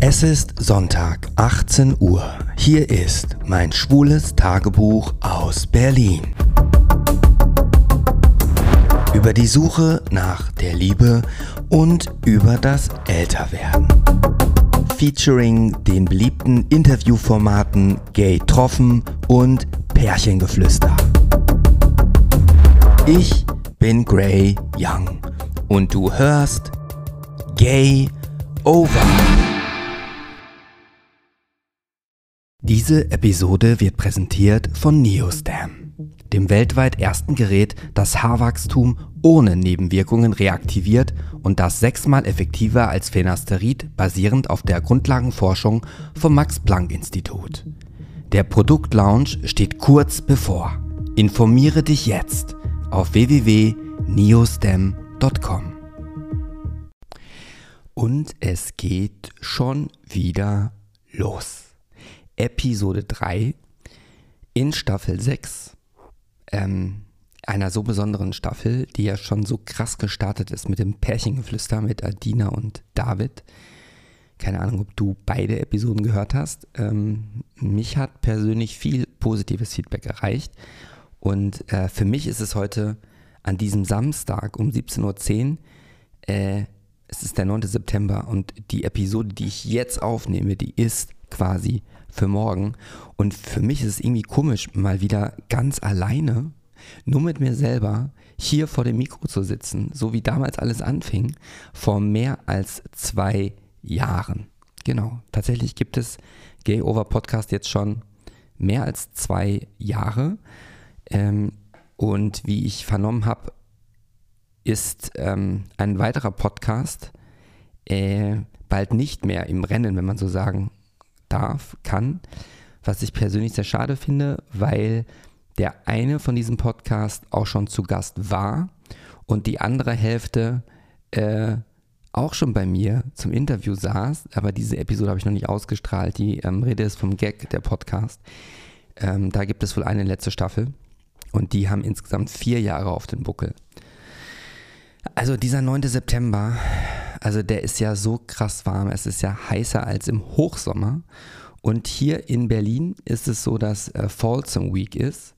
Es ist Sonntag, 18 Uhr. Hier ist mein schwules Tagebuch aus Berlin. Über die Suche nach der Liebe und über das Älterwerden. Featuring den beliebten Interviewformaten Gay Troffen und Pärchengeflüster. Ich bin Gray Young und du hörst Gay Over. Diese Episode wird präsentiert von Neostam, dem weltweit ersten Gerät, das Haarwachstum ohne Nebenwirkungen reaktiviert und das sechsmal effektiver als Phenasterid basierend auf der Grundlagenforschung vom Max-Planck-Institut. Der Produktlaunch steht kurz bevor. Informiere dich jetzt auf www.neostem.com. Und es geht schon wieder los. Episode 3 in Staffel 6. Ähm, einer so besonderen Staffel, die ja schon so krass gestartet ist mit dem Pärchengeflüster mit Adina und David. Keine Ahnung, ob du beide Episoden gehört hast. Ähm, mich hat persönlich viel positives Feedback erreicht. Und äh, für mich ist es heute an diesem Samstag um 17.10 Uhr, äh, es ist der 9. September und die Episode, die ich jetzt aufnehme, die ist quasi für morgen. Und für mich ist es irgendwie komisch, mal wieder ganz alleine, nur mit mir selber, hier vor dem Mikro zu sitzen, so wie damals alles anfing, vor mehr als zwei Jahren. Genau, tatsächlich gibt es Gay Over Podcast jetzt schon mehr als zwei Jahre. Ähm, und wie ich vernommen habe, ist ähm, ein weiterer Podcast äh, bald nicht mehr im Rennen, wenn man so sagen darf, kann, was ich persönlich sehr schade finde, weil der eine von diesem Podcast auch schon zu Gast war und die andere Hälfte äh, auch schon bei mir zum Interview saß, aber diese Episode habe ich noch nicht ausgestrahlt. Die ähm, Rede ist vom Gag, der Podcast. Ähm, da gibt es wohl eine letzte Staffel und die haben insgesamt vier Jahre auf den Buckel. Also dieser 9. September also der ist ja so krass warm. Es ist ja heißer als im Hochsommer. Und hier in Berlin ist es so, dass äh, Folsom Week ist.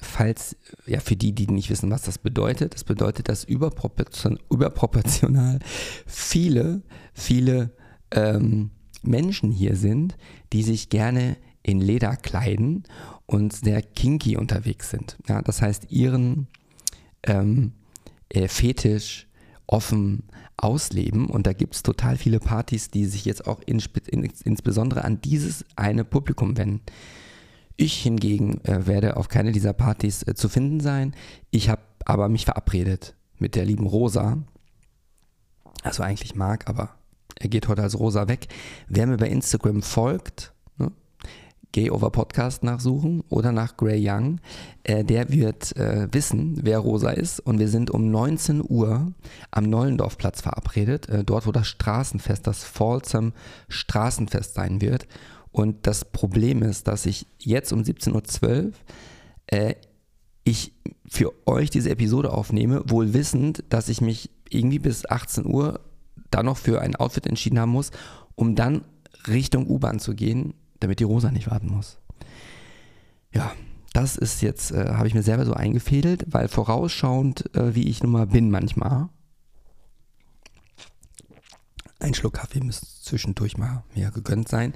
Falls, ja, für die, die nicht wissen, was das bedeutet, das bedeutet, dass überproportion, überproportional viele, viele ähm, Menschen hier sind, die sich gerne in Leder kleiden und sehr kinky unterwegs sind. Ja, das heißt, ihren ähm, äh, Fetisch offen ausleben. Und da gibt es total viele Partys, die sich jetzt auch in, in, insbesondere an dieses eine Publikum wenden. Ich hingegen äh, werde auf keine dieser Partys äh, zu finden sein. Ich habe aber mich verabredet mit der lieben Rosa. Also eigentlich mag, aber er geht heute als Rosa weg. Wer mir bei Instagram folgt, Gay Over Podcast nachsuchen oder nach Gray Young. Äh, der wird äh, wissen, wer Rosa ist. Und wir sind um 19 Uhr am Neulendorfplatz verabredet, äh, dort wo das Straßenfest, das Folsom Straßenfest sein wird. Und das Problem ist, dass ich jetzt um 17.12 Uhr äh, ich für euch diese Episode aufnehme, wohl wissend, dass ich mich irgendwie bis 18 Uhr dann noch für ein Outfit entschieden haben muss, um dann Richtung U-Bahn zu gehen damit die Rosa nicht warten muss. Ja, das ist jetzt, äh, habe ich mir selber so eingefädelt, weil vorausschauend, äh, wie ich nun mal bin manchmal, ein Schluck Kaffee müsste zwischendurch mal mir gegönnt sein,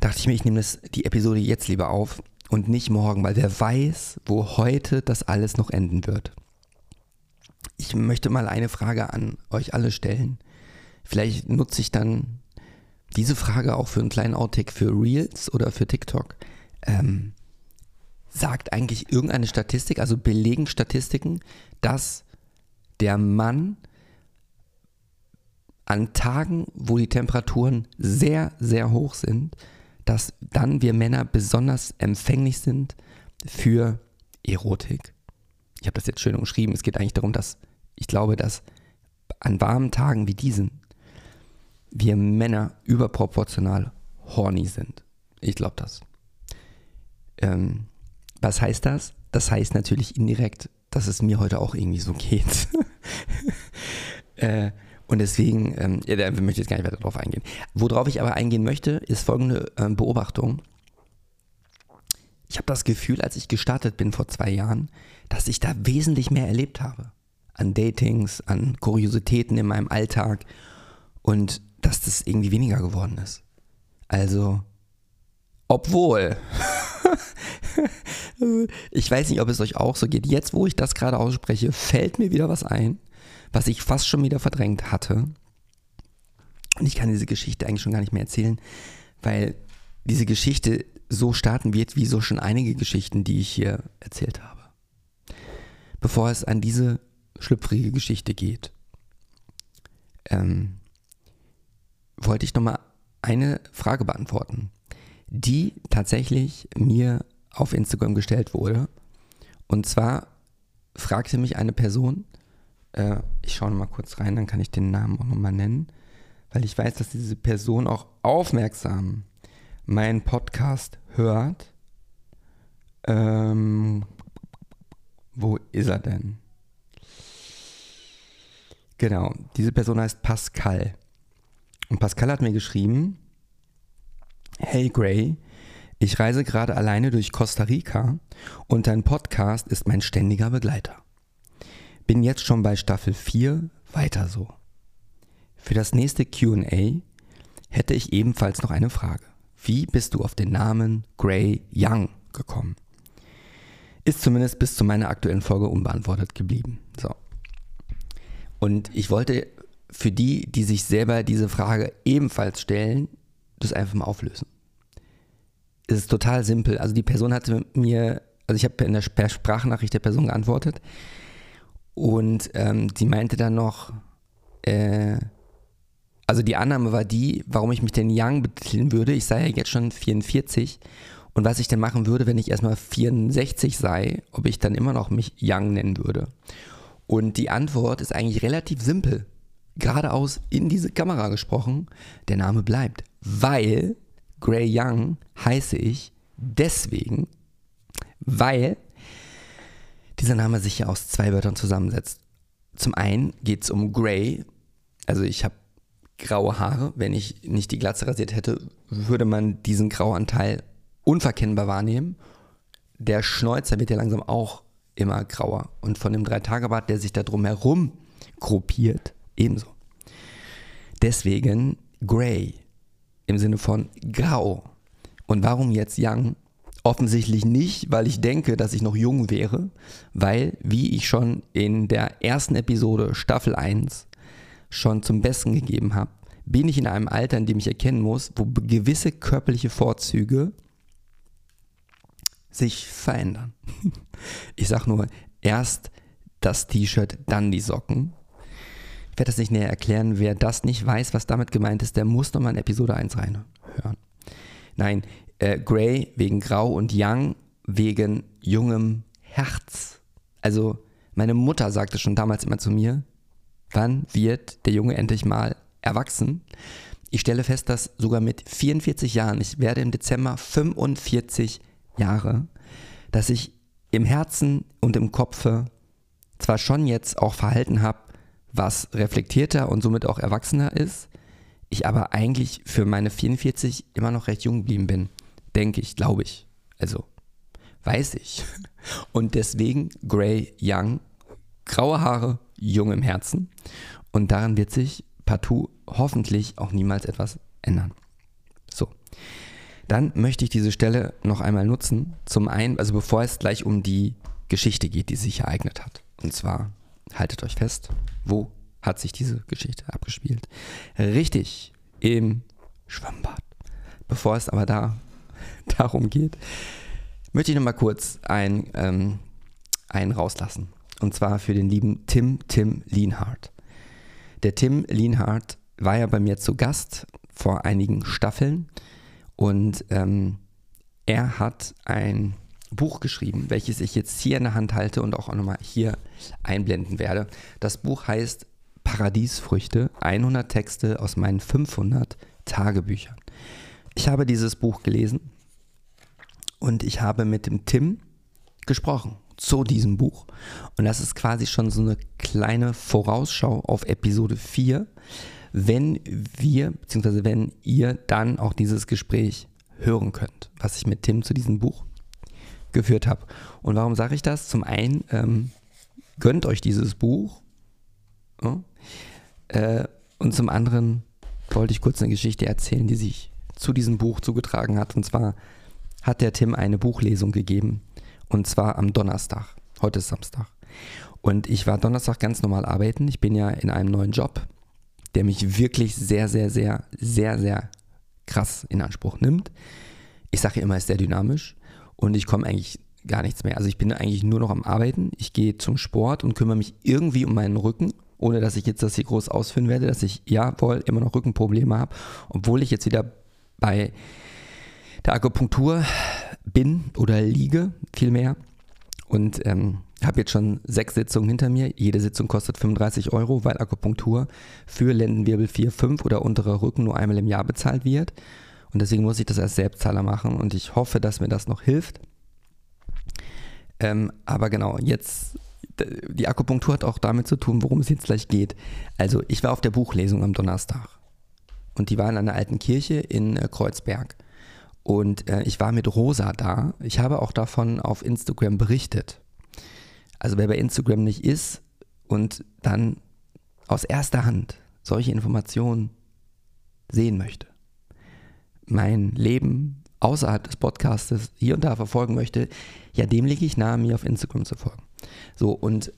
dachte ich mir, ich nehme die Episode jetzt lieber auf und nicht morgen, weil wer weiß, wo heute das alles noch enden wird. Ich möchte mal eine Frage an euch alle stellen. Vielleicht nutze ich dann diese Frage auch für einen kleinen Outtake für Reels oder für TikTok. Ähm, sagt eigentlich irgendeine Statistik, also belegen Statistiken, dass der Mann an Tagen, wo die Temperaturen sehr, sehr hoch sind, dass dann wir Männer besonders empfänglich sind für Erotik. Ich habe das jetzt schön umschrieben. Es geht eigentlich darum, dass ich glaube, dass an warmen Tagen wie diesen wir Männer überproportional horny sind. Ich glaube das. Ähm, was heißt das? Das heißt natürlich indirekt, dass es mir heute auch irgendwie so geht. äh, Und deswegen, ähm, ja, da möchte ich jetzt gar nicht weiter drauf eingehen. Worauf ich aber eingehen möchte, ist folgende ähm, Beobachtung. Ich habe das Gefühl, als ich gestartet bin vor zwei Jahren, dass ich da wesentlich mehr erlebt habe. An Datings, an Kuriositäten in meinem Alltag und dass das irgendwie weniger geworden ist. Also, obwohl, ich weiß nicht, ob es euch auch so geht. Jetzt, wo ich das gerade ausspreche, fällt mir wieder was ein, was ich fast schon wieder verdrängt hatte. Und ich kann diese Geschichte eigentlich schon gar nicht mehr erzählen, weil diese Geschichte so starten wird, wie so schon einige Geschichten, die ich hier erzählt habe. Bevor es an diese schlüpfrige Geschichte geht, ähm, wollte ich nochmal eine Frage beantworten, die tatsächlich mir auf Instagram gestellt wurde. Und zwar fragte mich eine Person, äh, ich schaue nochmal kurz rein, dann kann ich den Namen auch nochmal nennen, weil ich weiß, dass diese Person auch aufmerksam meinen Podcast hört. Ähm, wo ist er denn? Genau, diese Person heißt Pascal. Und Pascal hat mir geschrieben, Hey Gray, ich reise gerade alleine durch Costa Rica und dein Podcast ist mein ständiger Begleiter. Bin jetzt schon bei Staffel 4, weiter so. Für das nächste QA hätte ich ebenfalls noch eine Frage. Wie bist du auf den Namen Gray Young gekommen? Ist zumindest bis zu meiner aktuellen Folge unbeantwortet geblieben. So. Und ich wollte für die, die sich selber diese Frage ebenfalls stellen, das einfach mal auflösen. Es ist total simpel. Also die Person hatte mir, also ich habe in der Sprachnachricht der Person geantwortet und ähm, die meinte dann noch, äh, also die Annahme war die, warum ich mich denn Young betiteln würde. Ich sei ja jetzt schon 44 und was ich denn machen würde, wenn ich erstmal 64 sei, ob ich dann immer noch mich Young nennen würde. Und die Antwort ist eigentlich relativ simpel geradeaus in diese Kamera gesprochen, der Name bleibt. Weil Gray Young heiße ich deswegen, weil dieser Name sich ja aus zwei Wörtern zusammensetzt. Zum einen geht es um Gray, also ich habe graue Haare. Wenn ich nicht die Glatze rasiert hätte, würde man diesen Grauanteil unverkennbar wahrnehmen. Der Schnäuzer wird ja langsam auch immer grauer. Und von dem Dreitagebart, der sich da drumherum gruppiert, ebenso. Deswegen Grey im Sinne von grau. Und warum jetzt Young? Offensichtlich nicht, weil ich denke, dass ich noch jung wäre, weil, wie ich schon in der ersten Episode Staffel 1 schon zum Besten gegeben habe, bin ich in einem Alter, in dem ich erkennen muss, wo gewisse körperliche Vorzüge sich verändern. Ich sage nur, erst das T-Shirt, dann die Socken. Ich werde das nicht näher erklären. Wer das nicht weiß, was damit gemeint ist, der muss nochmal in Episode 1 reinhören. Nein, äh, Grey wegen Grau und Young wegen jungem Herz. Also meine Mutter sagte schon damals immer zu mir, wann wird der Junge endlich mal erwachsen? Ich stelle fest, dass sogar mit 44 Jahren, ich werde im Dezember 45 Jahre, dass ich im Herzen und im Kopfe zwar schon jetzt auch Verhalten habe, was reflektierter und somit auch erwachsener ist, ich aber eigentlich für meine 44 immer noch recht jung geblieben bin. Denke ich, glaube ich. Also, weiß ich. Und deswegen Grey Young, graue Haare, jung im Herzen. Und daran wird sich partout hoffentlich auch niemals etwas ändern. So. Dann möchte ich diese Stelle noch einmal nutzen. Zum einen, also bevor es gleich um die Geschichte geht, die sich ereignet hat. Und zwar, haltet euch fest, wo hat sich diese Geschichte abgespielt? Richtig, im Schwimmbad. Bevor es aber da darum geht, möchte ich noch mal kurz ein, ähm, einen rauslassen. Und zwar für den lieben Tim Tim Lienhardt. Der Tim Lienhardt war ja bei mir zu Gast vor einigen Staffeln und ähm, er hat ein Buch geschrieben, welches ich jetzt hier in der Hand halte und auch nochmal hier einblenden werde. Das Buch heißt Paradiesfrüchte, 100 Texte aus meinen 500 Tagebüchern. Ich habe dieses Buch gelesen und ich habe mit dem Tim gesprochen. zu diesem Buch. Und das ist quasi schon so eine kleine Vorausschau auf Episode 4, wenn wir, beziehungsweise wenn ihr dann auch dieses Gespräch hören könnt, was ich mit Tim zu diesem Buch geführt habe. Und warum sage ich das? Zum einen, ähm, gönnt euch dieses Buch. Ja? Äh, und zum anderen wollte ich kurz eine Geschichte erzählen, die sich zu diesem Buch zugetragen hat. Und zwar hat der Tim eine Buchlesung gegeben. Und zwar am Donnerstag. Heute ist Samstag. Und ich war Donnerstag ganz normal arbeiten. Ich bin ja in einem neuen Job, der mich wirklich sehr, sehr, sehr, sehr, sehr krass in Anspruch nimmt. Ich sage ja immer, ist sehr dynamisch und ich komme eigentlich gar nichts mehr. Also ich bin eigentlich nur noch am Arbeiten. Ich gehe zum Sport und kümmere mich irgendwie um meinen Rücken, ohne dass ich jetzt das hier groß ausführen werde, dass ich ja wohl immer noch Rückenprobleme habe, obwohl ich jetzt wieder bei der Akupunktur bin oder liege, vielmehr. Und ähm, habe jetzt schon sechs Sitzungen hinter mir. Jede Sitzung kostet 35 Euro, weil Akupunktur für Lendenwirbel 4, 5 oder unterer Rücken nur einmal im Jahr bezahlt wird. Und deswegen muss ich das als Selbstzahler machen und ich hoffe, dass mir das noch hilft. Ähm, aber genau, jetzt, die Akupunktur hat auch damit zu tun, worum es jetzt gleich geht. Also, ich war auf der Buchlesung am Donnerstag und die war in einer alten Kirche in äh, Kreuzberg. Und äh, ich war mit Rosa da. Ich habe auch davon auf Instagram berichtet. Also wer bei Instagram nicht ist und dann aus erster Hand solche Informationen sehen möchte, mein Leben außerhalb des Podcastes hier und da verfolgen möchte, ja, dem lege ich nahe, mir auf Instagram zu folgen. So, und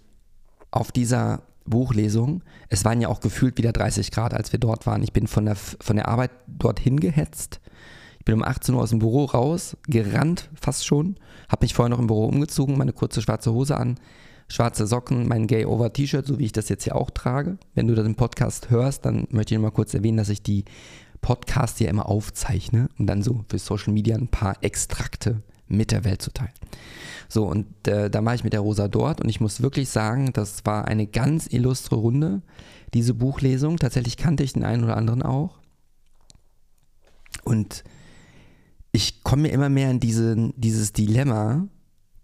auf dieser Buchlesung, es waren ja auch gefühlt wieder 30 Grad, als wir dort waren. Ich bin von der, von der Arbeit dorthin gehetzt ich bin um 18 Uhr aus dem Büro raus, gerannt fast schon, habe mich vorher noch im Büro umgezogen, meine kurze schwarze Hose an, schwarze Socken, mein Gay-Over-T-Shirt, so wie ich das jetzt hier auch trage. Wenn du den Podcast hörst, dann möchte ich nur mal kurz erwähnen, dass ich die Podcasts ja immer aufzeichne, um dann so für Social Media ein paar Extrakte mit der Welt zu teilen. So, und äh, da war ich mit der Rosa dort und ich muss wirklich sagen, das war eine ganz illustre Runde, diese Buchlesung. Tatsächlich kannte ich den einen oder anderen auch. Und ich komme mir immer mehr in diese, dieses Dilemma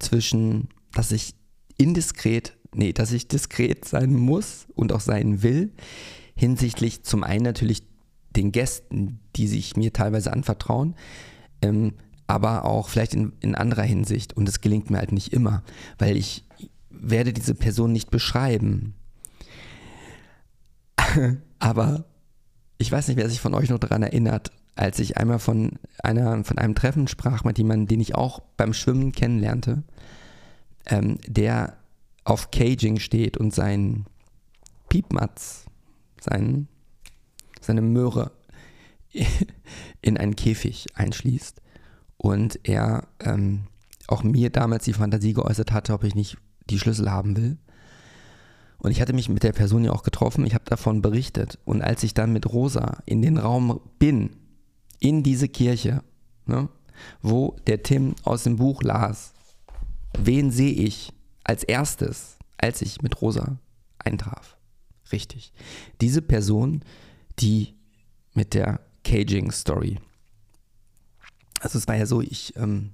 zwischen, dass ich indiskret, nee, dass ich diskret sein muss und auch sein will, hinsichtlich zum einen natürlich den Gästen, die sich mir teilweise anvertrauen, ähm, aber auch vielleicht in, in anderer Hinsicht. Und es gelingt mir halt nicht immer, weil ich werde diese Person nicht beschreiben. aber ich weiß nicht, wer sich von euch noch daran erinnert, als ich einmal von, einer, von einem Treffen sprach mit jemandem, den ich auch beim Schwimmen kennenlernte, ähm, der auf Caging steht und sein Piepmatz, sein, seine Möhre in einen Käfig einschließt. Und er ähm, auch mir damals die Fantasie geäußert hatte, ob ich nicht die Schlüssel haben will. Und ich hatte mich mit der Person ja auch getroffen, ich habe davon berichtet. Und als ich dann mit Rosa in den Raum bin, in diese Kirche, ne, wo der Tim aus dem Buch las, wen sehe ich als erstes, als ich mit Rosa eintraf? Richtig. Diese Person, die mit der Caging-Story. Also es war ja so, ich, ähm,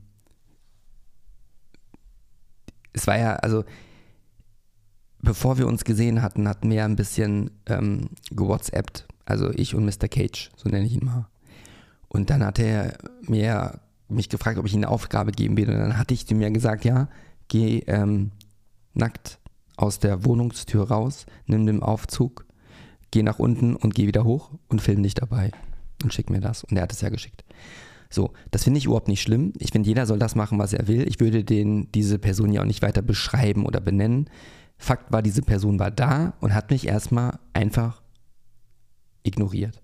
es war ja, also bevor wir uns gesehen hatten, hatten wir ja ein bisschen ähm, gewhatsappt. Also ich und Mr. Cage, so nenne ich ihn mal. Und dann hat er mir mich gefragt, ob ich ihm eine Aufgabe geben will. Und dann hatte ich zu mir gesagt, ja, geh ähm, nackt aus der Wohnungstür raus, nimm den Aufzug, geh nach unten und geh wieder hoch und film dich dabei und schick mir das. Und er hat es ja geschickt. So, das finde ich überhaupt nicht schlimm. Ich finde, jeder soll das machen, was er will. Ich würde den, diese Person ja auch nicht weiter beschreiben oder benennen. Fakt war, diese Person war da und hat mich erstmal einfach ignoriert.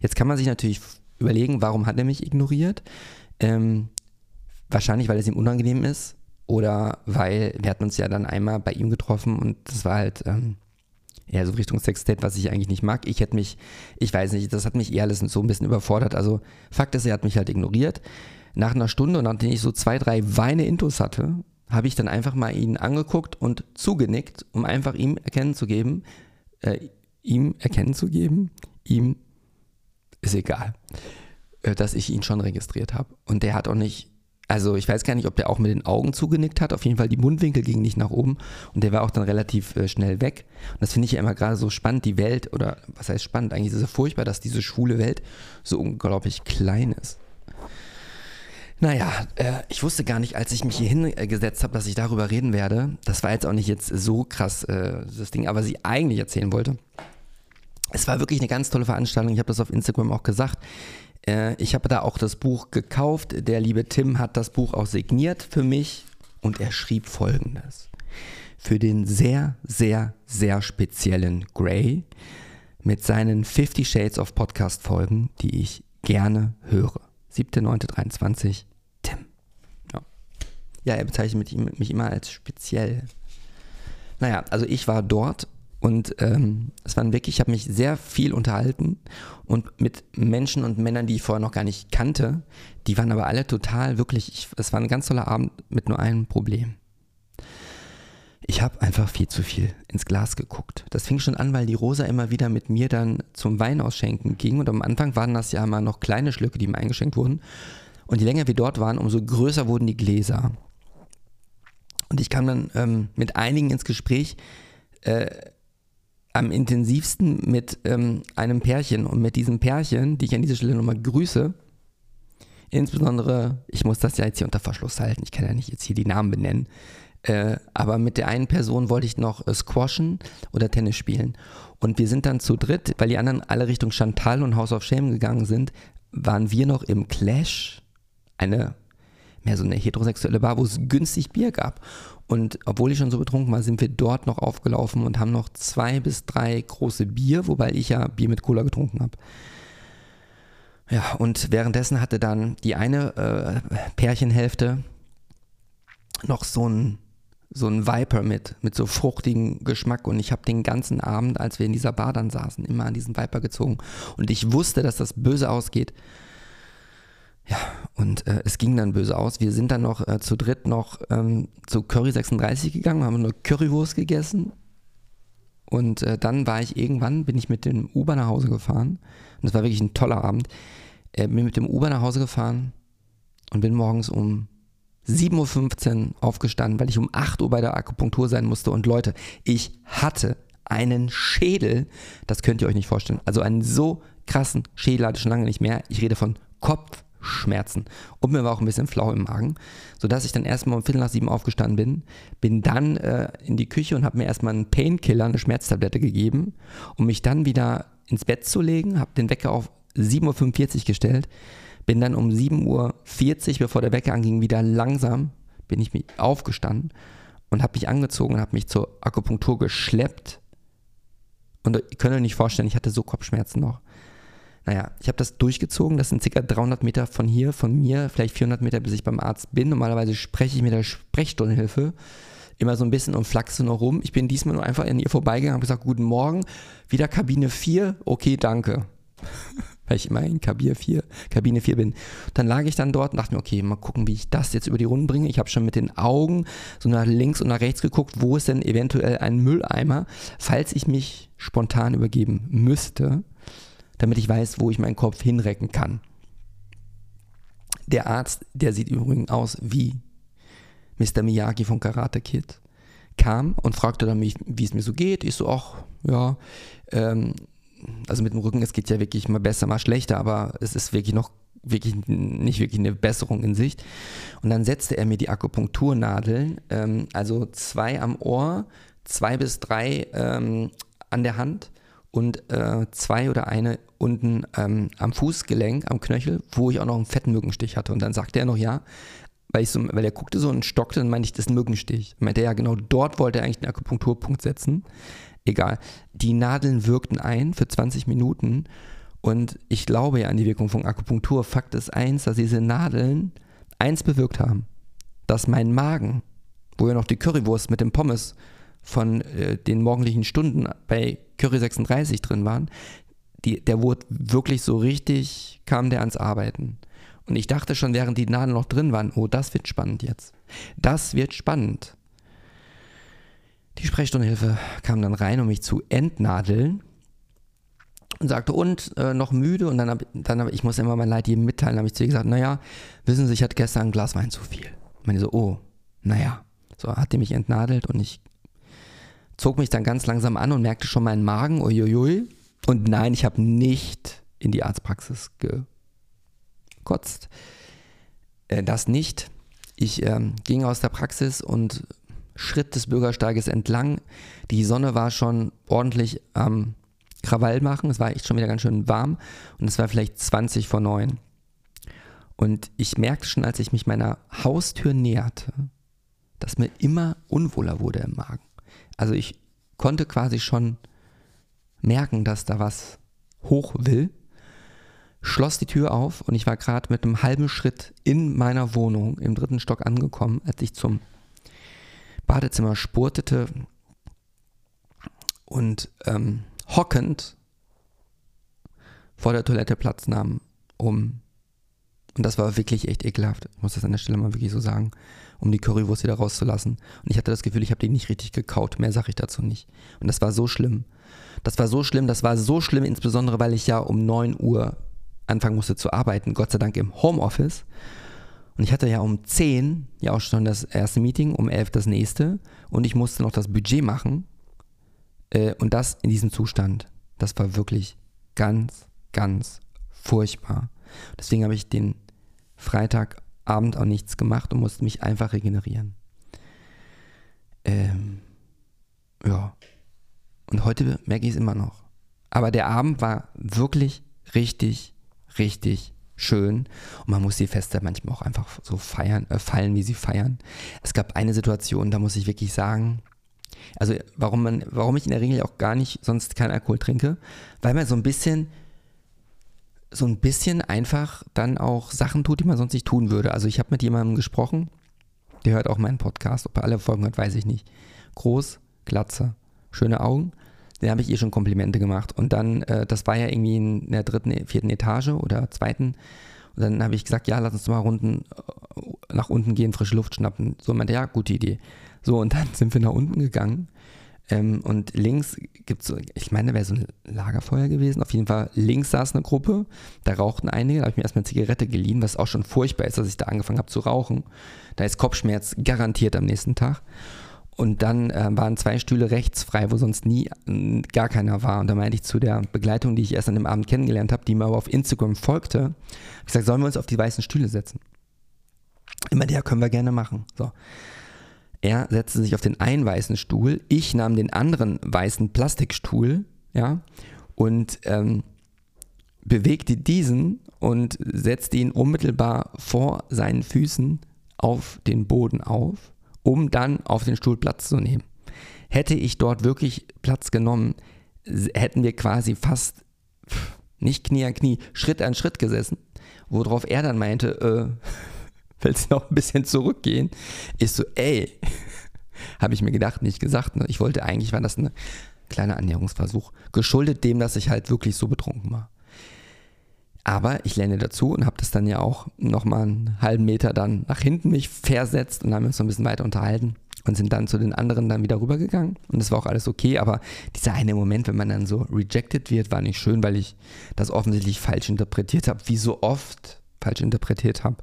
Jetzt kann man sich natürlich überlegen, warum hat er mich ignoriert? Ähm, wahrscheinlich, weil es ihm unangenehm ist oder weil wir hatten uns ja dann einmal bei ihm getroffen und das war halt ähm, eher so Richtung Sextet, was ich eigentlich nicht mag. Ich hätte mich, ich weiß nicht, das hat mich eher alles so ein bisschen überfordert. Also Fakt ist, er hat mich halt ignoriert. Nach einer Stunde und nachdem ich so zwei, drei Weine Intos hatte, habe ich dann einfach mal ihn angeguckt und zugenickt, um einfach ihm erkennen zu geben, äh, ihm erkennen zu geben, ihm ist egal, äh, dass ich ihn schon registriert habe. Und der hat auch nicht, Also ich weiß gar nicht, ob der auch mit den Augen zugenickt hat. Auf jeden Fall die Mundwinkel gingen nicht nach oben und der war auch dann relativ äh, schnell weg. Und das finde ich ja immer gerade so spannend, die Welt, oder was heißt spannend? Eigentlich ist es furchtbar, dass diese schwule Welt so unglaublich klein ist. Naja, äh, ich wusste gar nicht, als ich mich hier hingesetzt habe, dass ich darüber reden werde. Das war jetzt auch nicht jetzt so krass, äh, das Ding, aber ich eigentlich erzählen wollte. Es war wirklich eine ganz tolle Veranstaltung. Ich habe das auf Instagram auch gesagt. Äh, ich habe da auch das Buch gekauft. Der liebe Tim hat das Buch auch signiert für mich und er schrieb folgendes. Für den sehr, sehr, sehr speziellen Gray mit seinen 50 Shades of Podcast Folgen, die ich gerne höre. 7.9.23 ja, er bezeichnet mich immer als speziell. Naja, also ich war dort und ähm, es waren wirklich, ich habe mich sehr viel unterhalten und mit Menschen und Männern, die ich vorher noch gar nicht kannte. Die waren aber alle total, wirklich, ich, es war ein ganz toller Abend mit nur einem Problem. Ich habe einfach viel zu viel ins Glas geguckt. Das fing schon an, weil die Rosa immer wieder mit mir dann zum Wein ausschenken ging. Und am Anfang waren das ja immer noch kleine Schlücke, die mir eingeschenkt wurden. Und je länger wir dort waren, umso größer wurden die Gläser. Und ich kam dann ähm, mit einigen ins Gespräch, äh, am intensivsten mit ähm, einem Pärchen. Und mit diesem Pärchen, die ich an dieser Stelle nochmal grüße, insbesondere, ich muss das ja jetzt hier unter Verschluss halten, ich kann ja nicht jetzt hier die Namen benennen, äh, aber mit der einen Person wollte ich noch äh, squashen oder Tennis spielen. Und wir sind dann zu dritt, weil die anderen alle Richtung Chantal und House of Shame gegangen sind, waren wir noch im Clash. Eine mehr so eine heterosexuelle Bar, wo es günstig Bier gab. Und obwohl ich schon so betrunken war, sind wir dort noch aufgelaufen und haben noch zwei bis drei große Bier, wobei ich ja Bier mit Cola getrunken habe. Ja, und währenddessen hatte dann die eine äh, Pärchenhälfte noch so ein, so ein Viper mit, mit so fruchtigem Geschmack. Und ich habe den ganzen Abend, als wir in dieser Bar dann saßen, immer an diesen Viper gezogen. Und ich wusste, dass das böse ausgeht. Ja, und äh, es ging dann böse aus. Wir sind dann noch äh, zu dritt noch ähm, zu Curry 36 gegangen, haben nur Currywurst gegessen. Und äh, dann war ich irgendwann, bin ich mit dem Uber nach Hause gefahren. Und das war wirklich ein toller Abend. Äh, bin mit dem Uber nach Hause gefahren und bin morgens um 7.15 Uhr aufgestanden, weil ich um 8 Uhr bei der Akupunktur sein musste. Und Leute, ich hatte einen Schädel, das könnt ihr euch nicht vorstellen. Also einen so krassen Schädel hatte ich schon lange nicht mehr. Ich rede von Kopf, Schmerzen. Und mir war auch ein bisschen flau im Magen, sodass ich dann erstmal um Viertel nach sieben aufgestanden bin, bin dann äh, in die Küche und habe mir erstmal einen Painkiller, eine Schmerztablette gegeben, um mich dann wieder ins Bett zu legen, habe den Wecker auf 7.45 Uhr gestellt, bin dann um 7.40 Uhr, bevor der Wecker anging, wieder langsam, bin ich aufgestanden und habe mich angezogen und habe mich zur Akupunktur geschleppt. Und ihr könnt euch nicht vorstellen, ich hatte so Kopfschmerzen noch. Naja, ich habe das durchgezogen. Das sind ca. 300 Meter von hier, von mir, vielleicht 400 Meter, bis ich beim Arzt bin. Normalerweise spreche ich mit der Sprechstundenhilfe immer so ein bisschen und flachse noch rum. Ich bin diesmal nur einfach an ihr vorbeigegangen, habe gesagt, guten Morgen, wieder Kabine 4, okay, danke. Weil ich immer in Kabine 4, Kabine 4 bin. Dann lag ich dann dort und dachte mir, okay, mal gucken, wie ich das jetzt über die Runden bringe. Ich habe schon mit den Augen so nach links und nach rechts geguckt, wo ist denn eventuell ein Mülleimer, falls ich mich spontan übergeben müsste damit ich weiß, wo ich meinen Kopf hinrecken kann. Der Arzt, der sieht übrigens aus wie Mr. Miyagi von Karate Kid, kam und fragte dann mich, wie es mir so geht. Ich so, ach, ja, ähm, also mit dem Rücken, es geht ja wirklich mal besser, mal schlechter, aber es ist wirklich noch wirklich nicht wirklich eine Besserung in Sicht. Und dann setzte er mir die Akupunkturnadeln, ähm, also zwei am Ohr, zwei bis drei ähm, an der Hand und äh, zwei oder eine unten ähm, am Fußgelenk, am Knöchel, wo ich auch noch einen fetten Mückenstich hatte. Und dann sagte er noch ja, weil, ich so, weil er guckte so und stockte, dann meinte ich, das ist ein Mückenstich. Meinte er, ja, genau dort wollte er eigentlich den Akupunkturpunkt setzen. Egal. Die Nadeln wirkten ein für 20 Minuten und ich glaube ja an die Wirkung von Akupunktur. Fakt ist eins, dass diese Nadeln eins bewirkt haben, dass mein Magen, wo ja noch die Currywurst mit dem Pommes von äh, den morgendlichen Stunden bei Curry 36 drin waren, die, der wurde wirklich so richtig, kam der ans Arbeiten. Und ich dachte schon, während die Nadeln noch drin waren, oh, das wird spannend jetzt. Das wird spannend. Die Sprechstundenhilfe kam dann rein, um mich zu entnadeln. und sagte, und äh, noch müde? Und dann habe dann hab, ich muss immer mein Leid jedem mitteilen, habe ich zu ihr gesagt, naja, wissen Sie, ich hatte gestern ein Glas Wein zu viel. Ich meine so, oh, naja. So hat die mich entnadelt und ich zog mich dann ganz langsam an und merkte schon meinen Magen, uiuiui. Und nein, ich habe nicht in die Arztpraxis gekotzt. Äh, das nicht. Ich ähm, ging aus der Praxis und schritt des Bürgersteiges entlang. Die Sonne war schon ordentlich am Krawall machen. Es war echt schon wieder ganz schön warm und es war vielleicht 20 vor 9. Und ich merkte schon, als ich mich meiner Haustür näherte, dass mir immer unwohler wurde im Magen. Also ich konnte quasi schon merken, dass da was hoch will, schloss die Tür auf und ich war gerade mit einem halben Schritt in meiner Wohnung im dritten Stock angekommen, als ich zum Badezimmer spurtete und ähm, hockend vor der Toilette Platz nahm, um, und das war wirklich echt ekelhaft, ich muss das an der Stelle mal wirklich so sagen, um die Currywurst wieder rauszulassen. Und ich hatte das Gefühl, ich habe die nicht richtig gekaut, mehr sage ich dazu nicht. Und das war so schlimm. Das war so schlimm, das war so schlimm, insbesondere weil ich ja um 9 Uhr anfangen musste zu arbeiten, Gott sei Dank im Homeoffice. Und ich hatte ja um 10 ja auch schon das erste Meeting, um 11 das nächste. Und ich musste noch das Budget machen. Äh, und das in diesem Zustand. Das war wirklich ganz, ganz furchtbar. Deswegen habe ich den Freitagabend auch nichts gemacht und musste mich einfach regenerieren. Ähm, ja. Und heute merke ich es immer noch. Aber der Abend war wirklich richtig, richtig schön. Und man muss die Feste manchmal auch einfach so feiern, äh, fallen, wie sie feiern. Es gab eine Situation, da muss ich wirklich sagen, also warum man, warum ich in der Regel auch gar nicht sonst keinen Alkohol trinke, weil man so ein bisschen, so ein bisschen einfach dann auch Sachen tut, die man sonst nicht tun würde. Also ich habe mit jemandem gesprochen, der hört auch meinen Podcast, ob er alle Folgen hört, weiß ich nicht. Groß, Glatze, schöne Augen. Den habe ich ihr schon Komplimente gemacht. Und dann, äh, das war ja irgendwie in der dritten, vierten Etage oder zweiten. Und dann habe ich gesagt, ja, lass uns mal runden, äh, nach unten gehen, frische Luft schnappen. So meinte, ja, gute Idee. So, und dann sind wir nach unten gegangen. Ähm, und links gibt es so, ich meine, da wäre so ein Lagerfeuer gewesen. Auf jeden Fall links saß eine Gruppe, da rauchten einige. Da habe ich mir erstmal eine Zigarette geliehen, was auch schon furchtbar ist, dass ich da angefangen habe zu rauchen. Da ist Kopfschmerz garantiert am nächsten Tag. Und dann äh, waren zwei Stühle rechts frei, wo sonst nie äh, gar keiner war. Und da meinte ich zu der Begleitung, die ich erst an dem Abend kennengelernt habe, die mir aber auf Instagram folgte, habe ich gesagt, sollen wir uns auf die weißen Stühle setzen? Immer der können wir gerne machen. So. Er setzte sich auf den einen weißen Stuhl, ich nahm den anderen weißen Plastikstuhl, ja, und ähm, bewegte diesen und setzte ihn unmittelbar vor seinen Füßen auf den Boden auf, um dann auf den Stuhl Platz zu nehmen. Hätte ich dort wirklich Platz genommen, hätten wir quasi fast nicht Knie an Knie, Schritt an Schritt gesessen, worauf er dann meinte, äh, willst noch ein bisschen zurückgehen? Ist so, ey, habe ich mir gedacht, nicht gesagt. Ne? Ich wollte eigentlich, war das ein kleiner Annäherungsversuch, geschuldet dem, dass ich halt wirklich so betrunken war. Aber ich lerne dazu und habe das dann ja auch nochmal einen halben Meter dann nach hinten mich versetzt und haben uns so ein bisschen weiter unterhalten und sind dann zu den anderen dann wieder rübergegangen und das war auch alles okay, aber dieser eine Moment, wenn man dann so rejected wird, war nicht schön, weil ich das offensichtlich falsch interpretiert habe, wie so oft falsch interpretiert habe.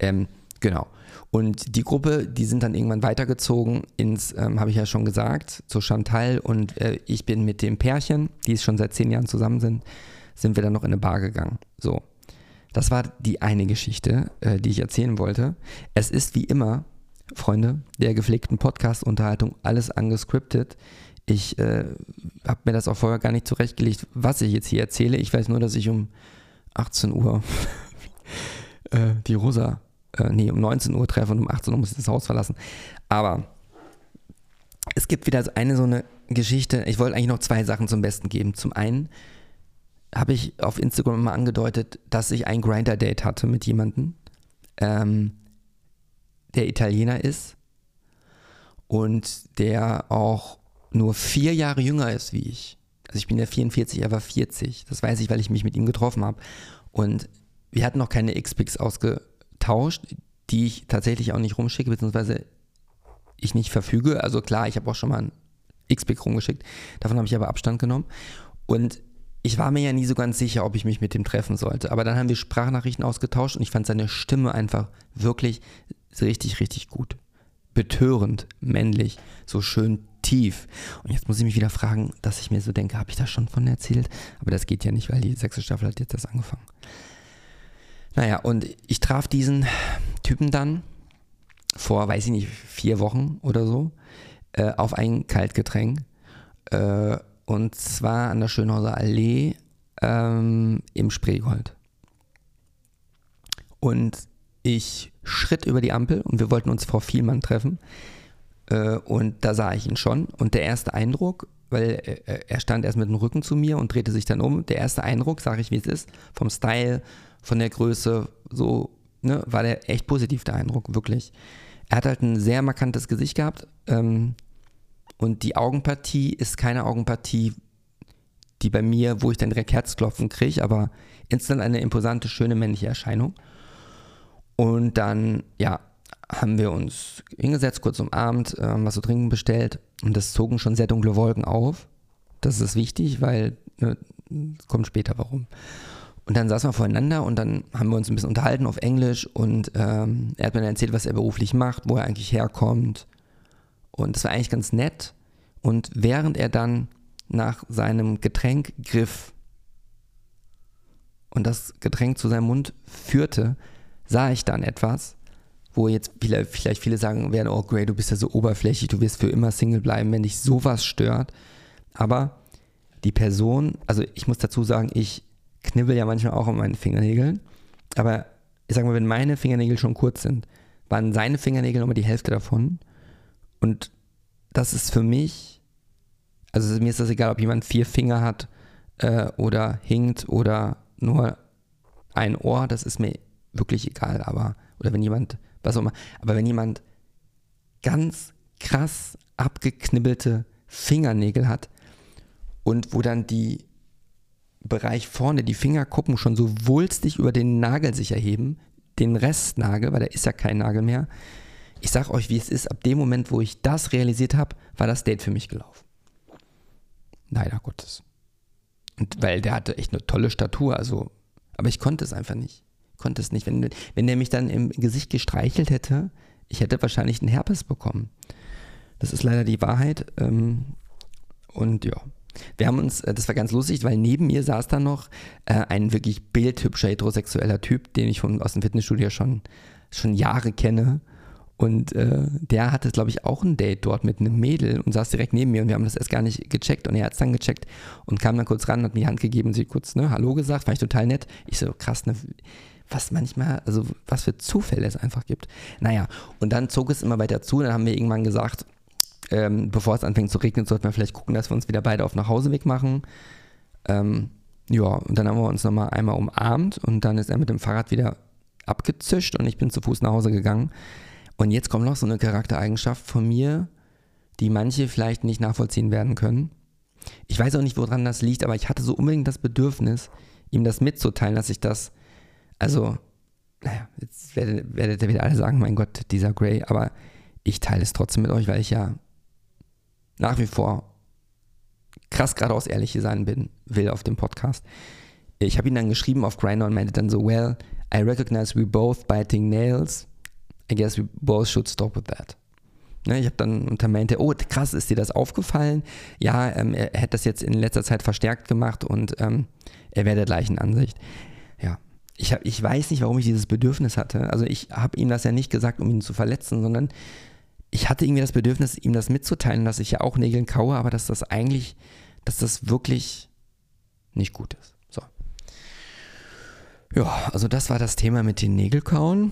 Ähm, genau. Und die Gruppe, die sind dann irgendwann weitergezogen ins, ähm, habe ich ja schon gesagt, zu Chantal und äh, ich bin mit dem Pärchen, die schon seit zehn Jahren zusammen sind, sind wir dann noch in eine Bar gegangen. So. Das war die eine Geschichte, äh, die ich erzählen wollte. Es ist wie immer, Freunde, der gepflegten Podcast-Unterhaltung alles angescriptet. Ich äh, habe mir das auch vorher gar nicht zurechtgelegt, was ich jetzt hier erzähle. Ich weiß nur, dass ich um 18 Uhr äh, die Rosa äh, nee, um 19 Uhr treffe und um 18 Uhr muss ich das Haus verlassen. Aber es gibt wieder eine so eine Geschichte. Ich wollte eigentlich noch zwei Sachen zum Besten geben. Zum einen habe ich auf Instagram mal angedeutet, dass ich ein Grinder-Date hatte mit jemandem, ähm, der Italiener ist und der auch nur vier Jahre jünger ist wie ich. Also ich bin ja 44, er war 40. Das weiß ich, weil ich mich mit ihm getroffen habe. Und wir hatten noch keine X-Pics ausge tauscht, die ich tatsächlich auch nicht rumschicke, beziehungsweise ich nicht verfüge. Also klar, ich habe auch schon mal ein X-Pick rumgeschickt, davon habe ich aber Abstand genommen. Und ich war mir ja nie so ganz sicher, ob ich mich mit dem treffen sollte. Aber dann haben wir Sprachnachrichten ausgetauscht und ich fand seine Stimme einfach wirklich richtig, richtig gut. Betörend, männlich, so schön tief. Und jetzt muss ich mich wieder fragen, dass ich mir so denke, habe ich da schon von erzählt? Aber das geht ja nicht, weil die sechste Staffel hat jetzt erst angefangen. Naja, und ich traf diesen Typen dann vor, weiß ich nicht, vier Wochen oder so äh, auf ein Kaltgetränk. Äh, und zwar an der Schönhauser Allee ähm, im Spreegold. Und ich schritt über die Ampel und wir wollten uns Frau Vielmann treffen. Äh, und da sah ich ihn schon. Und der erste Eindruck, weil äh, er stand erst mit dem Rücken zu mir und drehte sich dann um. Der erste Eindruck, sage ich wie es ist, vom Style, von der Größe, so, ne, war der echt positiv, der Eindruck, wirklich. Er hat halt ein sehr markantes Gesicht gehabt. Ähm, und die Augenpartie ist keine Augenpartie, die bei mir, wo ich dann direkt Herzklopfen kriege, aber instant eine imposante, schöne männliche Erscheinung. Und dann, ja, haben wir uns hingesetzt, kurz umarmt, äh, was zu trinken bestellt und es zogen schon sehr dunkle Wolken auf. Das ist wichtig, weil ne, kommt später warum. Und dann saßen wir voreinander und dann haben wir uns ein bisschen unterhalten auf Englisch und ähm, er hat mir dann erzählt, was er beruflich macht, wo er eigentlich herkommt. Und das war eigentlich ganz nett. Und während er dann nach seinem Getränk griff und das Getränk zu seinem Mund führte, sah ich dann etwas, wo jetzt vielleicht, viele sagen werden, oh Gray, du bist ja so oberflächlich, du wirst für immer Single bleiben, wenn dich sowas stört. Aber die Person, also ich muss dazu sagen, ich knibbel ja manchmal auch an meinen Fingernägeln. Aber ich sag mal, wenn meine Fingernägel schon kurz sind, waren seine Fingernägel nochmal die Hälfte davon. Und das ist für mich, also mir ist das egal, ob jemand vier Finger hat äh, oder hinkt oder nur ein Ohr, das ist mir wirklich egal. Aber, oder wenn jemand, was auch immer, aber wenn jemand ganz krass abgeknibbelte Fingernägel hat und wo dann die Bereich vorne die Fingerkuppen schon so wulstig über den Nagel sich erheben, den Restnagel, weil da ist ja kein Nagel mehr. Ich sag euch, wie es ist, ab dem Moment, wo ich das realisiert habe, war das Date für mich gelaufen. Leider Gottes. Und weil der hatte echt eine tolle Statur, also, aber ich konnte es einfach nicht. Ich konnte es nicht. Wenn, wenn der mich dann im Gesicht gestreichelt hätte, ich hätte wahrscheinlich einen Herpes bekommen. Das ist leider die Wahrheit. Ähm, und ja, wir haben uns, äh, das war ganz lustig, weil neben mir saß da noch äh, ein wirklich bildhübscher heterosexueller Typ, den ich von, aus dem Fitnessstudio schon, schon Jahre kenne. Und äh, der hatte, glaube ich, auch ein Date dort mit einem Mädel und saß direkt neben mir und wir haben das erst gar nicht gecheckt. Und er hat es dann gecheckt und kam dann kurz ran, hat mir die Hand gegeben und sie kurz ne, Hallo gesagt, fand ich total nett. Ich so, krass, ne, was manchmal, also was für Zufälle es einfach gibt. Naja, und dann zog es immer weiter zu. Dann haben wir irgendwann gesagt, ähm, bevor es anfängt zu regnen, sollten wir vielleicht gucken, dass wir uns wieder beide auf Nachhauseweg machen. Ähm, ja, und dann haben wir uns nochmal einmal umarmt und dann ist er mit dem Fahrrad wieder abgezischt und ich bin zu Fuß nach Hause gegangen. Und jetzt kommt noch so eine Charaktereigenschaft von mir, die manche vielleicht nicht nachvollziehen werden können. Ich weiß auch nicht, woran das liegt, aber ich hatte so unbedingt das Bedürfnis, ihm das mitzuteilen, dass ich das, also, naja, jetzt werdet, werdet ihr wieder alle sagen, mein Gott, dieser Gray, aber ich teile es trotzdem mit euch, weil ich ja nach wie vor krass geradeaus ehrlich sein bin, will auf dem Podcast. Ich habe ihn dann geschrieben auf Grindr und meinte dann so, well, I recognize we both biting nails. I guess we both should stop with that. Ne, ich habe dann unter meinte, oh krass, ist dir das aufgefallen? Ja, ähm, er hätte das jetzt in letzter Zeit verstärkt gemacht und ähm, er wäre der gleichen Ansicht. Ja, ich, hab, ich weiß nicht, warum ich dieses Bedürfnis hatte. Also ich habe ihm das ja nicht gesagt, um ihn zu verletzen, sondern ich hatte irgendwie das Bedürfnis, ihm das mitzuteilen, dass ich ja auch Nägeln kaue, aber dass das eigentlich, dass das wirklich nicht gut ist. So. Ja, also das war das Thema mit den Nägelkauen.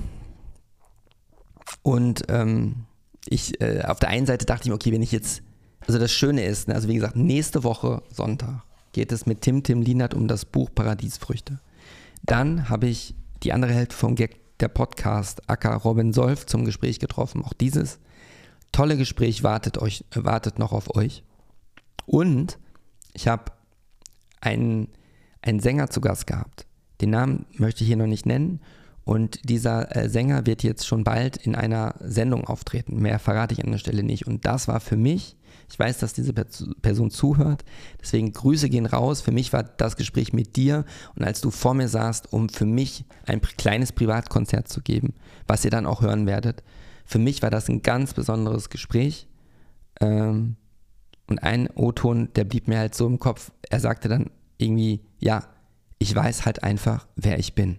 Und ähm, ich, äh, auf der einen Seite dachte ich mir, okay, wenn ich jetzt, also das Schöne ist, ne, also wie gesagt, nächste Woche Sonntag geht es mit Tim Tim Linert um das Buch Paradiesfrüchte. Dann habe ich die andere Hälfte vom Gag der Podcast Acker Robin Solf zum Gespräch getroffen. Auch dieses tolle Gespräch wartet, euch, wartet noch auf euch. Und ich habe einen, einen Sänger zu Gast gehabt. Den Namen möchte ich hier noch nicht nennen. Und dieser äh, Sänger wird jetzt schon bald in einer Sendung auftreten. Mehr verrate ich an der Stelle nicht. Und das war für mich, ich weiß, dass diese Person zuhört, deswegen Grüße gehen raus. Für mich war das Gespräch mit dir und als du vor mir saßt, um für mich ein kleines Privatkonzert zu geben, was ihr dann auch hören werdet. Für mich war das ein ganz besonderes Gespräch. Ähm, und ein O-Ton, der blieb mir halt so im Kopf. Er sagte dann irgendwie, ja, ich weiß halt einfach, wer ich bin.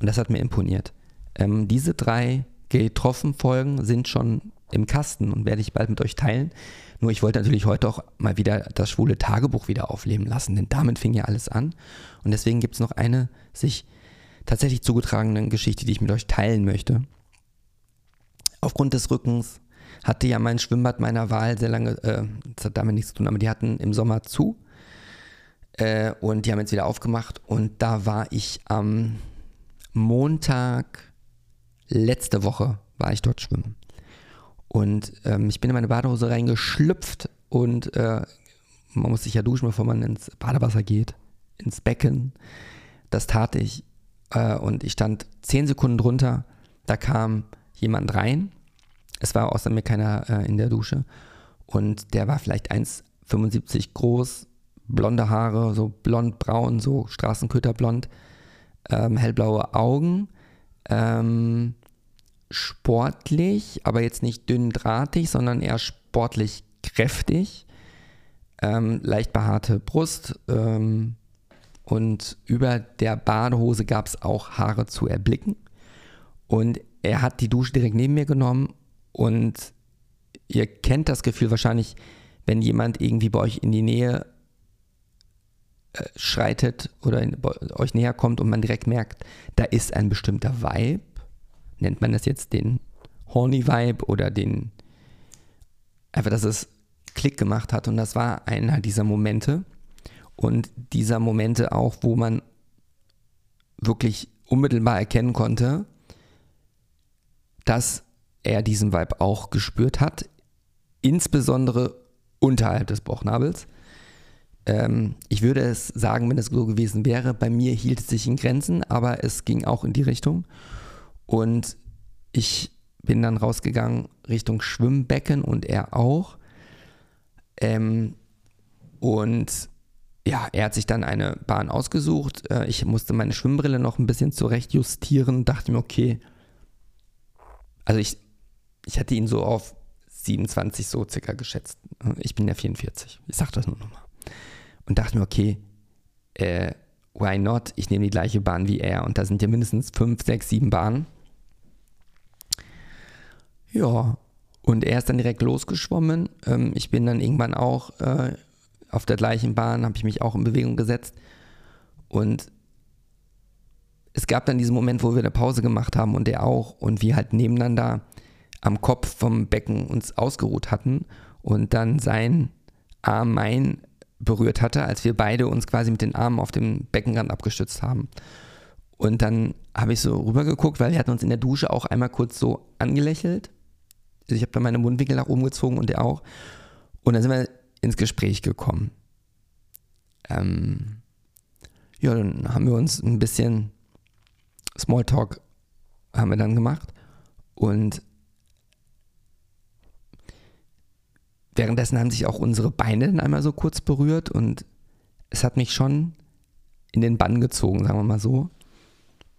Und das hat mir imponiert. Ähm, diese drei Getroffen-Folgen sind schon im Kasten und werde ich bald mit euch teilen. Nur ich wollte natürlich heute auch mal wieder das schwule Tagebuch wieder aufleben lassen, denn damit fing ja alles an. Und deswegen gibt es noch eine sich tatsächlich zugetragene Geschichte, die ich mit euch teilen möchte. Aufgrund des Rückens hatte ja mein Schwimmbad meiner Wahl sehr lange, äh, das hat damit nichts zu tun, aber die hatten im Sommer zu. Äh, und die haben jetzt wieder aufgemacht. Und da war ich am Montag letzte Woche, war ich dort schwimmen. Und ähm, ich bin in meine Badehose reingeschlüpft und äh, man muss sich ja duschen, bevor man ins Badewasser geht, ins Becken. Das tat ich. Äh, und ich stand zehn Sekunden drunter. Da kam jemand rein. Es war außer mir keiner äh, in der Dusche. Und der war vielleicht 1,75 groß, blonde Haare, so blond-braun, so Straßenköterblond, ähm, hellblaue Augen, ähm, sportlich, aber jetzt nicht dünndrahtig, sondern eher sportlich kräftig, ähm, leicht behaarte Brust ähm, und über der Badehose gab es auch Haare zu erblicken. Und er hat die Dusche direkt neben mir genommen und ihr kennt das Gefühl wahrscheinlich, wenn jemand irgendwie bei euch in die Nähe äh, schreitet oder in, euch näher kommt und man direkt merkt, da ist ein bestimmter Vibe. Nennt man das jetzt den Horny Vibe oder den, einfach, dass es Klick gemacht hat. Und das war einer dieser Momente. Und dieser Momente auch, wo man wirklich unmittelbar erkennen konnte, dass er diesen Vibe auch gespürt hat, insbesondere unterhalb des Bauchnabels. Ähm, ich würde es sagen, wenn es so gewesen wäre, bei mir hielt es sich in Grenzen, aber es ging auch in die Richtung. Und ich bin dann rausgegangen Richtung Schwimmbecken und er auch. Ähm, und ja, er hat sich dann eine Bahn ausgesucht. Äh, ich musste meine Schwimmbrille noch ein bisschen zurecht justieren. Dachte mir, okay. Also ich, ich hatte ihn so auf 27 so circa geschätzt. Ich bin ja 44. Ich sag das nur nochmal und dachte mir, okay, äh, why not? Ich nehme die gleiche Bahn wie er. Und da sind ja mindestens fünf, sechs, sieben Bahnen. Ja, und er ist dann direkt losgeschwommen. Ähm, ich bin dann irgendwann auch äh, auf der gleichen Bahn, habe ich mich auch in Bewegung gesetzt. Und es gab dann diesen Moment, wo wir eine Pause gemacht haben und er auch. Und wir halt nebeneinander am Kopf vom Becken uns ausgeruht hatten. Und dann sein Arm mein berührt hatte, als wir beide uns quasi mit den Armen auf dem Beckenrand abgestützt haben. Und dann habe ich so rübergeguckt, weil wir hatten uns in der Dusche auch einmal kurz so angelächelt. Also ich habe dann meine Mundwinkel nach oben gezogen und er auch. Und dann sind wir ins Gespräch gekommen. Ähm, ja, dann haben wir uns ein bisschen Smalltalk haben wir dann gemacht. Und Währenddessen haben sich auch unsere Beine dann einmal so kurz berührt und es hat mich schon in den Bann gezogen, sagen wir mal so.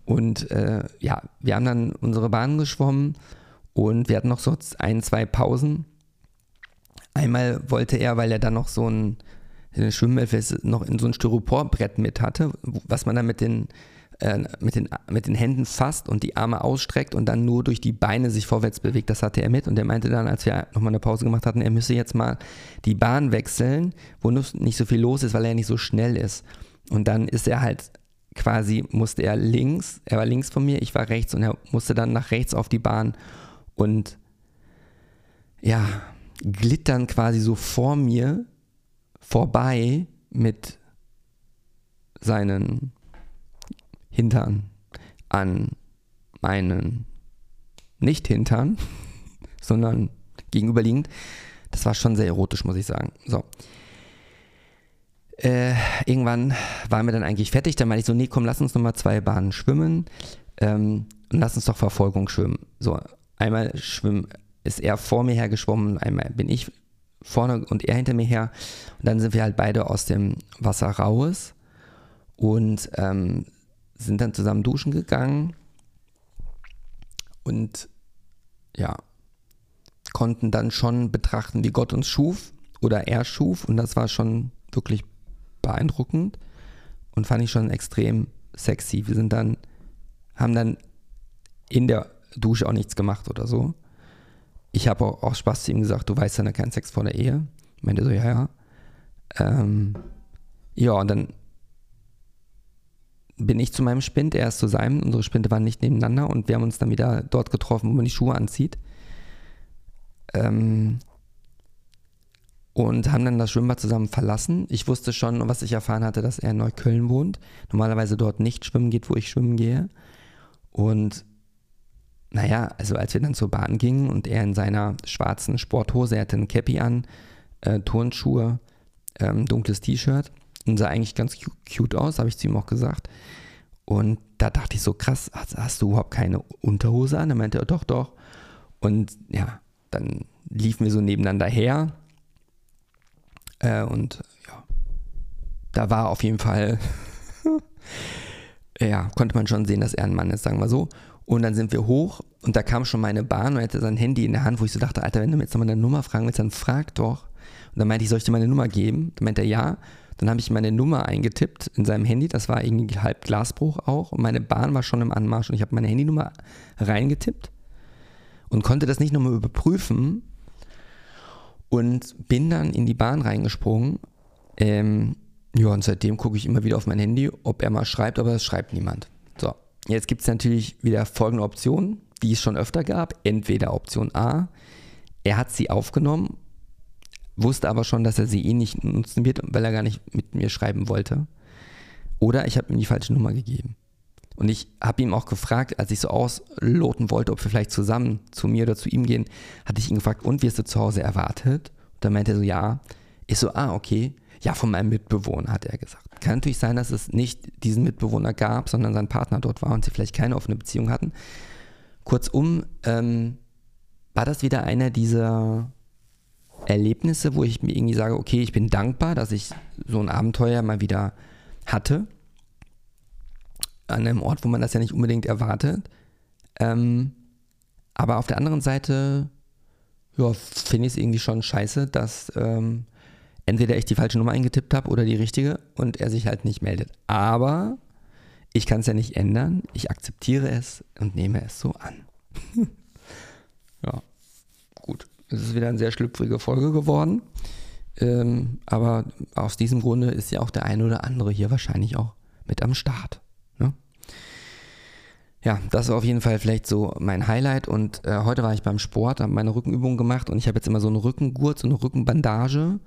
Und äh, ja, wir haben dann unsere Bahn geschwommen und wir hatten noch so ein, zwei Pausen. Einmal wollte er, weil er dann noch so ein Schwimmhilfe noch in so ein Styroporbrett mit hatte, was man dann mit den äh, mit, den, mit den Händen fasst und die Arme ausstreckt und dann nur durch die Beine sich vorwärts bewegt. Das hatte er mit und er meinte dann, als wir nochmal eine Pause gemacht hatten, er müsse jetzt mal die Bahn wechseln, wo nicht so viel los ist, weil er nicht so schnell ist. Und dann ist er halt quasi, musste er links, er war links von mir, ich war rechts und er musste dann nach rechts auf die Bahn und ja, glitt dann quasi so vor mir vorbei mit seinen Hintern an meinen Nicht-Hintern, sondern gegenüberliegend. Das war schon sehr erotisch, muss ich sagen. So. Äh, irgendwann waren wir dann eigentlich fertig. Dann meinte ich so, nee, komm, lass uns nochmal zwei Bahnen schwimmen. ähm, und lass uns doch Verfolgung schwimmen. So, einmal schwimmen, ist er vor mir her geschwommen, einmal bin ich vorne und er hinter mir her. Und dann sind wir halt beide aus dem Wasser raus und ähm, sind dann zusammen duschen gegangen und ja, konnten dann schon betrachten, wie Gott uns schuf oder er schuf und das war schon wirklich beeindruckend und fand ich schon extrem sexy. Wir sind dann, haben dann in der Dusche auch nichts gemacht oder so. Ich habe auch aus Spaß zu ihm gesagt, du weißt ja keinen Sex vor der Ehe. Meinte so, ja, ja. Ähm, ja, und dann bin ich zu meinem Spind, er ist zu seinem. Unsere Spinde waren nicht nebeneinander und wir haben uns dann wieder dort getroffen, wo man die Schuhe anzieht. Ähm, und haben dann das Schwimmbad zusammen verlassen. Ich wusste schon, was ich erfahren hatte, dass er in Neukölln wohnt. Normalerweise dort nicht schwimmen geht, wo ich schwimmen gehe. Und naja, also als wir dann zur Bahn gingen und er in seiner schwarzen Sporthose, er hatte ein Cappy an, äh, Turnschuhe, ähm, dunkles T-Shirt und sah eigentlich ganz cute aus, habe ich zu ihm auch gesagt. Und da dachte ich so, krass, hast, hast du überhaupt keine Unterhose an? Er meinte, doch, doch. Und ja, dann liefen wir so nebeneinander her. Äh, und ja, da war auf jeden Fall, ja, konnte man schon sehen, dass er ein Mann ist, sagen wir so. Und dann sind wir hoch und da kam schon meine Bahn und er hatte sein Handy in der Hand, wo ich so dachte, Alter, wenn du mir jetzt nochmal eine Nummer fragen willst, dann frag doch. Und dann meinte ich, soll ich dir meine Nummer geben? Dann meinte er ja. Dann habe ich meine Nummer eingetippt in seinem Handy, das war irgendwie halb Glasbruch auch und meine Bahn war schon im Anmarsch und ich habe meine Handynummer reingetippt und konnte das nicht nochmal überprüfen und bin dann in die Bahn reingesprungen. Ähm, ja, und seitdem gucke ich immer wieder auf mein Handy, ob er mal schreibt, aber es schreibt niemand. So, Jetzt gibt es natürlich wieder folgende Optionen, die es schon öfter gab. Entweder Option A, er hat sie aufgenommen, wusste aber schon, dass er sie eh nicht nutzen wird, weil er gar nicht mit mir schreiben wollte. Oder ich habe ihm die falsche Nummer gegeben. Und ich habe ihm auch gefragt, als ich so ausloten wollte, ob wir vielleicht zusammen zu mir oder zu ihm gehen, hatte ich ihn gefragt, und wirst du zu Hause erwartet? Und dann meinte er so, ja. Ich so, ah, okay. Ja, von meinem Mitbewohner, hat er gesagt. Kann natürlich sein, dass es nicht diesen Mitbewohner gab, sondern sein Partner dort war und sie vielleicht keine offene Beziehung hatten. Kurzum, ähm, war das wieder einer dieser Erlebnisse, wo ich mir irgendwie sage, okay, ich bin dankbar, dass ich so ein Abenteuer mal wieder hatte. An einem Ort, wo man das ja nicht unbedingt erwartet. Ähm, aber auf der anderen Seite, ja, finde ich es irgendwie schon scheiße, dass ähm, entweder ich die falsche Nummer eingetippt habe oder die richtige und er sich halt nicht meldet. Aber ich kann es ja nicht ändern. Ich akzeptiere es und nehme es so an. ja. Es ist wieder eine sehr schlüpfrige Folge geworden. Ähm, aber aus diesem Grunde ist ja auch der eine oder andere hier wahrscheinlich auch mit am Start. Ne? Ja, das ist auf jeden Fall vielleicht so mein Highlight. Und äh, heute war ich beim Sport, habe meine Rückenübung gemacht und ich habe jetzt immer so einen Rückengurt, so eine Rückenbandage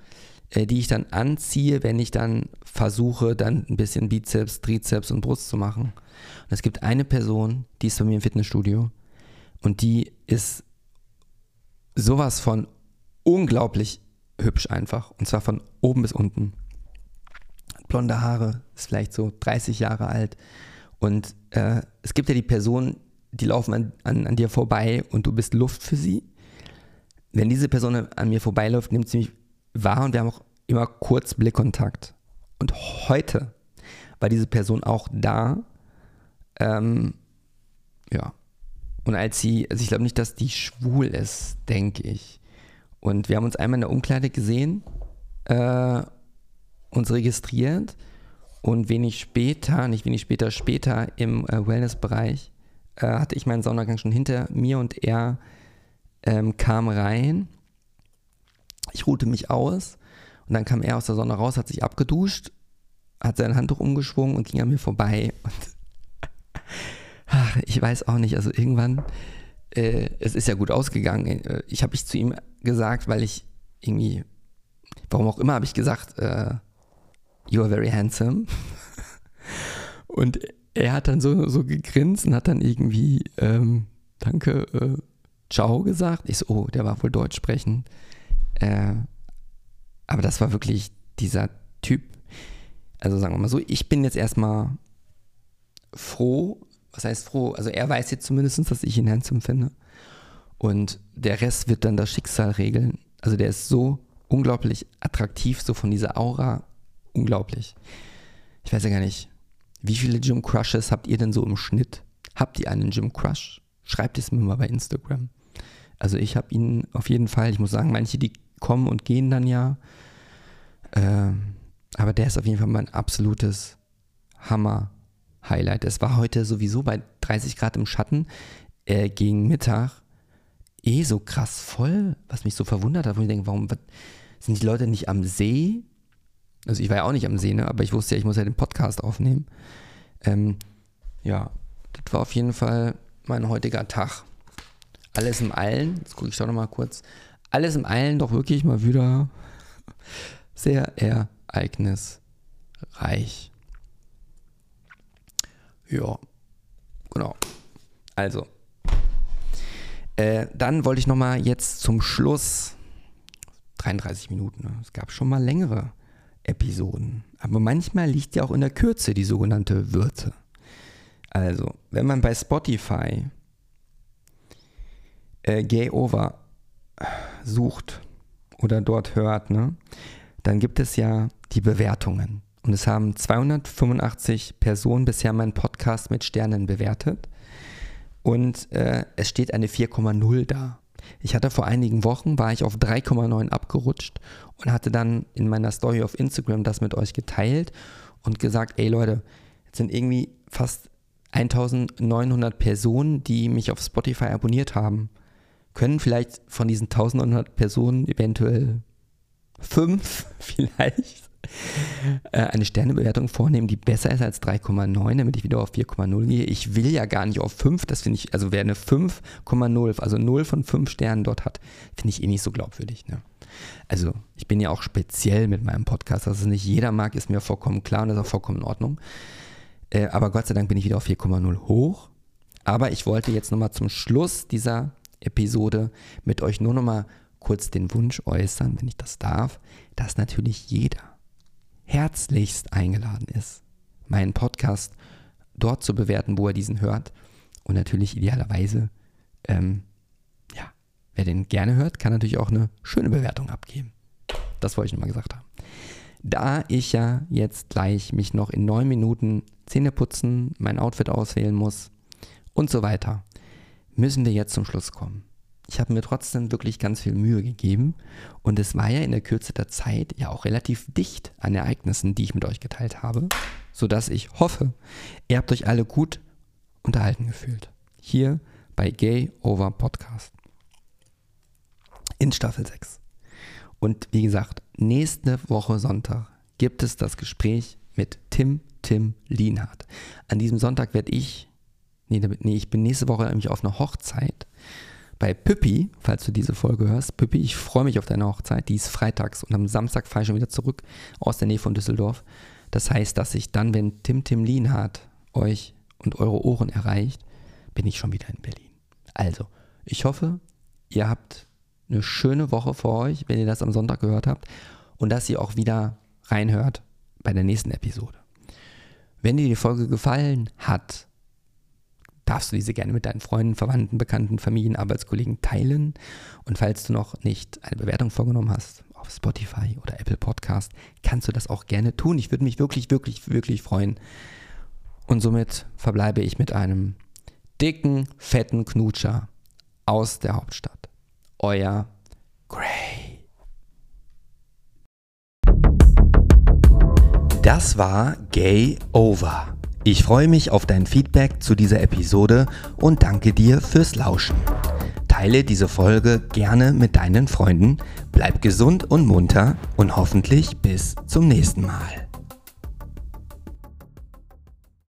äh, die ich dann anziehe, wenn ich dann versuche, dann ein bisschen Bizeps, Trizeps und Brust zu machen. Und es gibt eine Person, die ist bei mir im Fitnessstudio und die ist sowas von unglaublich hübsch einfach. Und zwar von oben bis unten. Blonde Haare, ist vielleicht so 30 Jahre alt. Und äh, es gibt ja die Personen, die laufen an, an, an dir vorbei und du bist Luft für sie. Wenn diese Person an mir vorbeiläuft, nimmt sie mich war und wir haben auch immer kurz Blickkontakt. Und heute war diese Person auch da. Ähm, ja. Und als sie, also ich glaube nicht, dass die schwul ist, denke ich. Und wir haben uns einmal in der Umkleide gesehen, äh, uns registriert und wenig später, nicht wenig später, später im äh, Wellnessbereich äh, hatte ich meinen Saunagang schon hinter mir und er ähm, kam rein ich ruhte mich aus und dann kam er aus der Sonne raus, hat sich abgeduscht, hat sein Handtuch umgeschwungen und ging an mir vorbei. Und ach, ich weiß auch nicht, also irgendwann, äh, es ist ja gut ausgegangen. Äh, ich habe ich zu ihm gesagt, weil ich irgendwie, warum auch immer, habe ich gesagt, äh, you are very handsome. und er hat dann so, so gegrinst und hat dann irgendwie, ähm, danke, äh, ciao gesagt. Ich so, oh, der war wohl Deutsch sprechen. Äh, aber das war wirklich dieser Typ. Also sagen wir mal so, ich bin jetzt erstmal froh, Was heißt froh? Also er weiß jetzt zumindest, dass ich ihn handsome finde. Und der Rest wird dann das Schicksal regeln. Also der ist so unglaublich attraktiv, so von dieser Aura. Unglaublich. Ich weiß ja gar nicht, wie viele Gym Crushes habt ihr denn so im Schnitt? Habt ihr einen Gym Crush? Schreibt es mir mal bei Instagram. Also ich habe ihn auf jeden Fall. Ich muss sagen, manche, die kommen und gehen dann ja. Äh, aber der ist auf jeden Fall mein absolutes Hammer-Highlight. Es war heute sowieso bei 30 Grad im Schatten äh, gegen Mittag eh so krass voll, was mich so verwundert hat, wo ich denke, warum sind die Leute nicht am See? Also ich war ja auch nicht am See, ne? aber ich wusste ja, ich muss ja den Podcast aufnehmen. Ähm, ja, das war auf jeden Fall mein heutiger Tag. Alles im Allen, jetzt gucke ich doch nochmal kurz, alles im Allen doch wirklich mal wieder sehr ereignisreich. Ja, genau. Also, äh, dann wollte ich nochmal jetzt zum Schluss, 33 Minuten, ne? es gab schon mal längere Episoden, aber manchmal liegt ja auch in der Kürze die sogenannte Würze. Also, wenn man bei Spotify äh, Gay Over sucht oder dort hört, ne, dann gibt es ja die Bewertungen. Und es haben 285 Personen bisher meinen Podcast mit Sternen bewertet und äh, es steht eine 4,0 da. Ich hatte vor einigen Wochen, war ich auf 3,9 abgerutscht und hatte dann in meiner Story auf Instagram das mit euch geteilt und gesagt, ey Leute, jetzt sind irgendwie fast 1900 Personen, die mich auf Spotify abonniert haben. Können vielleicht von diesen 1900 Personen eventuell fünf vielleicht äh, eine Sternebewertung vornehmen, die besser ist als 3,9, damit ich wieder auf 4,0 gehe. Ich will ja gar nicht auf 5, das finde ich, also wer eine 5,0, also 0 von 5 Sternen dort hat, finde ich eh nicht so glaubwürdig. Ne? Also ich bin ja auch speziell mit meinem Podcast, dass es nicht jeder mag, ist mir vollkommen klar und das ist auch vollkommen in Ordnung. Äh, aber Gott sei Dank bin ich wieder auf 4,0 hoch. Aber ich wollte jetzt nochmal zum Schluss dieser Episode mit euch nur nochmal kurz den Wunsch äußern, wenn ich das darf, dass natürlich jeder herzlichst eingeladen ist, meinen Podcast dort zu bewerten, wo er diesen hört. Und natürlich idealerweise, ähm, ja, wer den gerne hört, kann natürlich auch eine schöne Bewertung abgeben. Das wollte ich nochmal gesagt haben. Da ich ja jetzt gleich mich noch in neun Minuten Zähne putzen, mein Outfit auswählen muss und so weiter, müssen wir jetzt zum Schluss kommen ich habe mir trotzdem wirklich ganz viel Mühe gegeben und es war ja in der Kürze der Zeit ja auch relativ dicht an Ereignissen, die ich mit euch geteilt habe, sodass ich hoffe, ihr habt euch alle gut unterhalten gefühlt. Hier bei Gay Over Podcast. In Staffel 6. Und wie gesagt, nächste Woche Sonntag gibt es das Gespräch mit Tim Tim Lienhardt. An diesem Sonntag werde ich, nee, nee, ich bin nächste Woche nämlich auf einer Hochzeit bei Püppi, falls du diese Folge hörst, Püppi, ich freue mich auf deine Hochzeit, die ist freitags und am Samstag fahre ich schon wieder zurück aus der Nähe von Düsseldorf. Das heißt, dass ich dann, wenn Tim Tim Lienhardt euch und eure Ohren erreicht, bin ich schon wieder in Berlin. Also, ich hoffe, ihr habt eine schöne Woche vor euch, wenn ihr das am Sonntag gehört habt und dass ihr auch wieder reinhört bei der nächsten Episode. Wenn dir die Folge gefallen hat, darfst du diese gerne mit deinen Freunden, Verwandten, Bekannten, Familien, Arbeitskollegen teilen. Und falls du noch nicht eine Bewertung vorgenommen hast auf Spotify oder Apple Podcast, kannst du das auch gerne tun. Ich würde mich wirklich, wirklich, wirklich freuen. Und somit verbleibe ich mit einem dicken, fetten Knutscher aus der Hauptstadt. Euer Gray. Das war Gay Over ich freue mich auf dein Feedback zu dieser Episode und danke dir fürs Lauschen. Teile diese Folge gerne mit deinen Freunden, bleib gesund und munter und hoffentlich bis zum nächsten Mal.